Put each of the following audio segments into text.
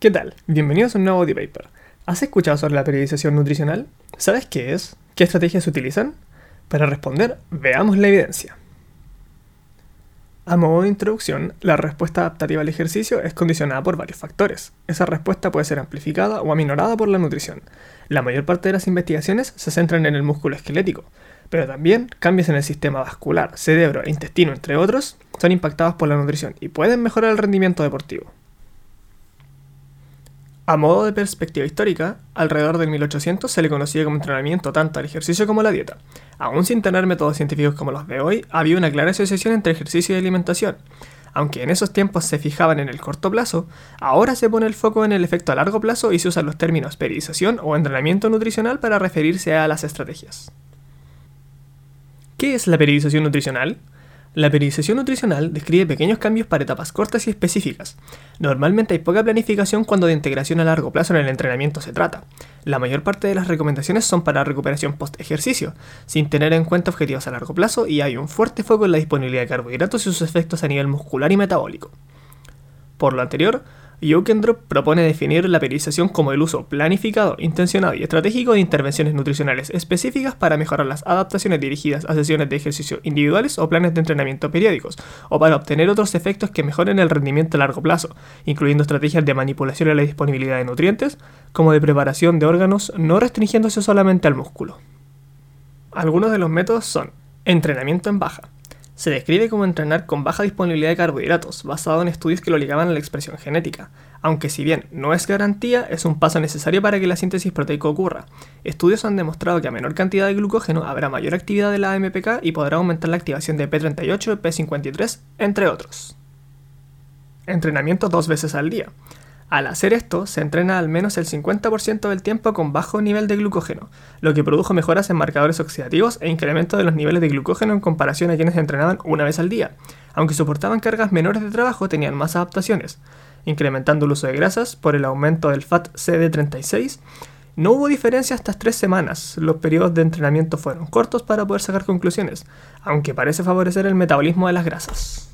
¿Qué tal? Bienvenidos a un nuevo audio paper. ¿Has escuchado sobre la periodización nutricional? ¿Sabes qué es? ¿Qué estrategias se utilizan? Para responder, veamos la evidencia. A modo de introducción, la respuesta adaptativa al ejercicio es condicionada por varios factores. Esa respuesta puede ser amplificada o aminorada por la nutrición. La mayor parte de las investigaciones se centran en el músculo esquelético, pero también cambios en el sistema vascular, cerebro e intestino, entre otros, son impactados por la nutrición y pueden mejorar el rendimiento deportivo. A modo de perspectiva histórica, alrededor del 1800 se le conocía como entrenamiento tanto al ejercicio como la dieta. Aún sin tener métodos científicos como los de hoy, había una clara asociación entre ejercicio y alimentación. Aunque en esos tiempos se fijaban en el corto plazo, ahora se pone el foco en el efecto a largo plazo y se usan los términos periodización o entrenamiento nutricional para referirse a las estrategias. ¿Qué es la periodización nutricional? La periodización nutricional describe pequeños cambios para etapas cortas y específicas. Normalmente hay poca planificación cuando de integración a largo plazo en el entrenamiento se trata. La mayor parte de las recomendaciones son para recuperación post-ejercicio, sin tener en cuenta objetivos a largo plazo y hay un fuerte foco en la disponibilidad de carbohidratos y sus efectos a nivel muscular y metabólico. Por lo anterior, Jokendrup propone definir la periodización como el uso planificado, intencionado y estratégico de intervenciones nutricionales específicas para mejorar las adaptaciones dirigidas a sesiones de ejercicio individuales o planes de entrenamiento periódicos, o para obtener otros efectos que mejoren el rendimiento a largo plazo, incluyendo estrategias de manipulación de la disponibilidad de nutrientes, como de preparación de órganos, no restringiéndose solamente al músculo. Algunos de los métodos son entrenamiento en baja, se describe como entrenar con baja disponibilidad de carbohidratos, basado en estudios que lo ligaban a la expresión genética, aunque si bien no es garantía, es un paso necesario para que la síntesis proteica ocurra. Estudios han demostrado que a menor cantidad de glucógeno habrá mayor actividad de la AMPK y podrá aumentar la activación de P38 y P53, entre otros. Entrenamiento dos veces al día. Al hacer esto, se entrena al menos el 50% del tiempo con bajo nivel de glucógeno, lo que produjo mejoras en marcadores oxidativos e incremento de los niveles de glucógeno en comparación a quienes entrenaban una vez al día. Aunque soportaban cargas menores de trabajo, tenían más adaptaciones, incrementando el uso de grasas por el aumento del FAT CD36. No hubo diferencia hasta tres semanas, los periodos de entrenamiento fueron cortos para poder sacar conclusiones, aunque parece favorecer el metabolismo de las grasas.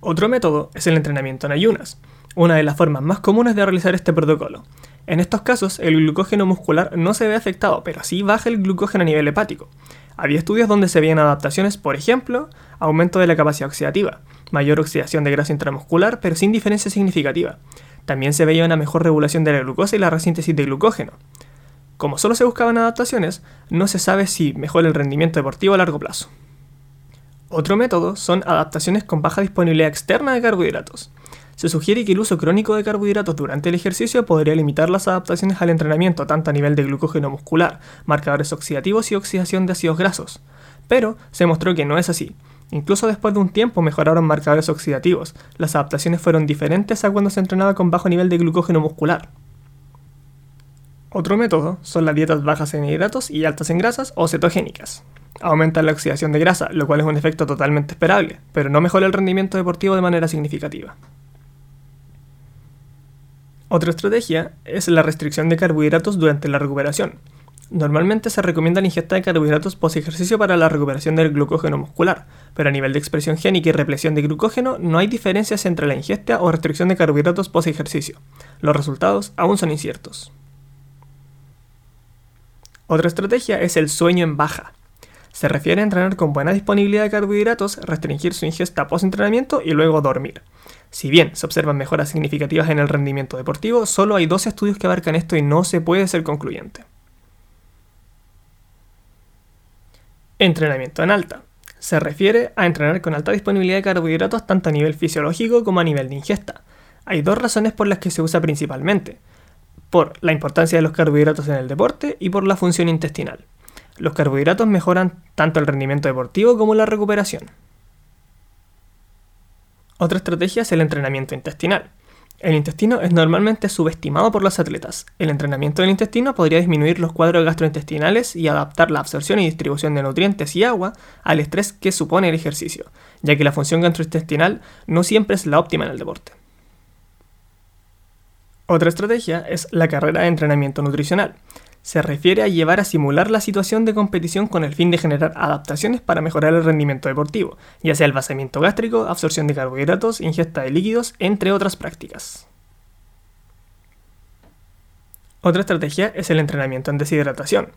Otro método es el entrenamiento en ayunas, una de las formas más comunes de realizar este protocolo. En estos casos, el glucógeno muscular no se ve afectado, pero sí baja el glucógeno a nivel hepático. Había estudios donde se veían adaptaciones, por ejemplo, aumento de la capacidad oxidativa, mayor oxidación de grasa intramuscular, pero sin diferencia significativa. También se veía una mejor regulación de la glucosa y la resíntesis de glucógeno. Como solo se buscaban adaptaciones, no se sabe si mejora el rendimiento deportivo a largo plazo. Otro método son adaptaciones con baja disponibilidad externa de carbohidratos. Se sugiere que el uso crónico de carbohidratos durante el ejercicio podría limitar las adaptaciones al entrenamiento tanto a nivel de glucógeno muscular, marcadores oxidativos y oxidación de ácidos grasos. Pero se mostró que no es así. Incluso después de un tiempo mejoraron marcadores oxidativos. Las adaptaciones fueron diferentes a cuando se entrenaba con bajo nivel de glucógeno muscular. Otro método son las dietas bajas en hidratos y altas en grasas o cetogénicas aumenta la oxidación de grasa, lo cual es un efecto totalmente esperable, pero no mejora el rendimiento deportivo de manera significativa. Otra estrategia es la restricción de carbohidratos durante la recuperación. Normalmente se recomienda la ingesta de carbohidratos post ejercicio para la recuperación del glucógeno muscular, pero a nivel de expresión génica y represión de glucógeno no hay diferencias entre la ingesta o restricción de carbohidratos post ejercicio. Los resultados aún son inciertos. Otra estrategia es el sueño en baja. Se refiere a entrenar con buena disponibilidad de carbohidratos, restringir su ingesta post-entrenamiento y luego dormir. Si bien se observan mejoras significativas en el rendimiento deportivo, solo hay dos estudios que abarcan esto y no se puede ser concluyente. Entrenamiento en alta. Se refiere a entrenar con alta disponibilidad de carbohidratos tanto a nivel fisiológico como a nivel de ingesta. Hay dos razones por las que se usa principalmente. Por la importancia de los carbohidratos en el deporte y por la función intestinal. Los carbohidratos mejoran tanto el rendimiento deportivo como la recuperación. Otra estrategia es el entrenamiento intestinal. El intestino es normalmente subestimado por los atletas. El entrenamiento del intestino podría disminuir los cuadros gastrointestinales y adaptar la absorción y distribución de nutrientes y agua al estrés que supone el ejercicio, ya que la función gastrointestinal no siempre es la óptima en el deporte. Otra estrategia es la carrera de entrenamiento nutricional se refiere a llevar a simular la situación de competición con el fin de generar adaptaciones para mejorar el rendimiento deportivo, ya sea el vaciamiento gástrico, absorción de carbohidratos, ingesta de líquidos, entre otras prácticas. Otra estrategia es el entrenamiento en deshidratación.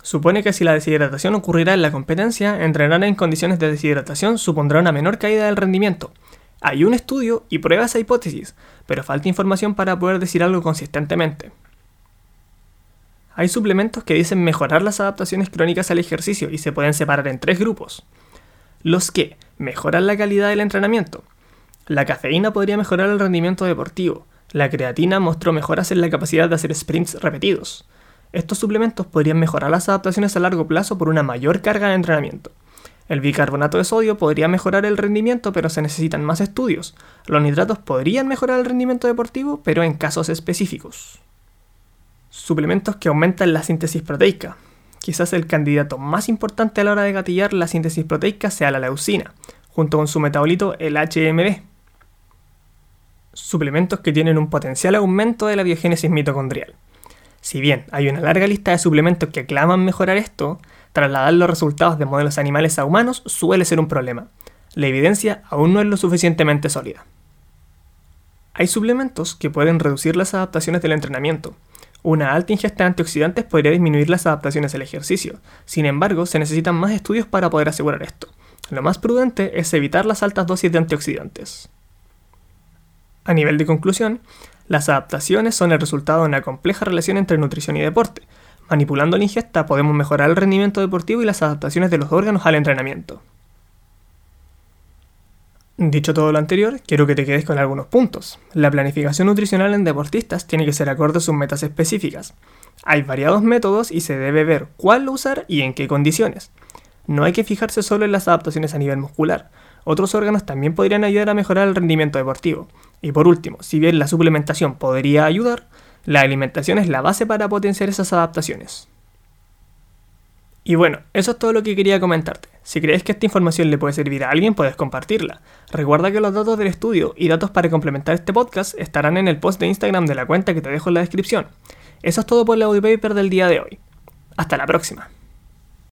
Supone que si la deshidratación ocurrirá en la competencia, entrenar en condiciones de deshidratación supondrá una menor caída del rendimiento. Hay un estudio y prueba esa hipótesis, pero falta información para poder decir algo consistentemente. Hay suplementos que dicen mejorar las adaptaciones crónicas al ejercicio y se pueden separar en tres grupos. Los que mejoran la calidad del entrenamiento. La cafeína podría mejorar el rendimiento deportivo. La creatina mostró mejoras en la capacidad de hacer sprints repetidos. Estos suplementos podrían mejorar las adaptaciones a largo plazo por una mayor carga de entrenamiento. El bicarbonato de sodio podría mejorar el rendimiento, pero se necesitan más estudios. Los nitratos podrían mejorar el rendimiento deportivo, pero en casos específicos. Suplementos que aumentan la síntesis proteica. Quizás el candidato más importante a la hora de gatillar la síntesis proteica sea la leucina, junto con su metabolito el HMB. Suplementos que tienen un potencial aumento de la biogénesis mitocondrial. Si bien hay una larga lista de suplementos que claman mejorar esto, trasladar los resultados de modelos animales a humanos suele ser un problema. La evidencia aún no es lo suficientemente sólida. Hay suplementos que pueden reducir las adaptaciones del entrenamiento. Una alta ingesta de antioxidantes podría disminuir las adaptaciones al ejercicio. Sin embargo, se necesitan más estudios para poder asegurar esto. Lo más prudente es evitar las altas dosis de antioxidantes. A nivel de conclusión, las adaptaciones son el resultado de una compleja relación entre nutrición y deporte. Manipulando la ingesta podemos mejorar el rendimiento deportivo y las adaptaciones de los órganos al entrenamiento. Dicho todo lo anterior, quiero que te quedes con algunos puntos. La planificación nutricional en deportistas tiene que ser acorde a sus metas específicas. Hay variados métodos y se debe ver cuál usar y en qué condiciones. No hay que fijarse solo en las adaptaciones a nivel muscular. Otros órganos también podrían ayudar a mejorar el rendimiento deportivo. Y por último, si bien la suplementación podría ayudar, la alimentación es la base para potenciar esas adaptaciones. Y bueno, eso es todo lo que quería comentarte. Si crees que esta información le puede servir a alguien, puedes compartirla. Recuerda que los datos del estudio y datos para complementar este podcast estarán en el post de Instagram de la cuenta que te dejo en la descripción. Eso es todo por el audio paper del día de hoy. Hasta la próxima.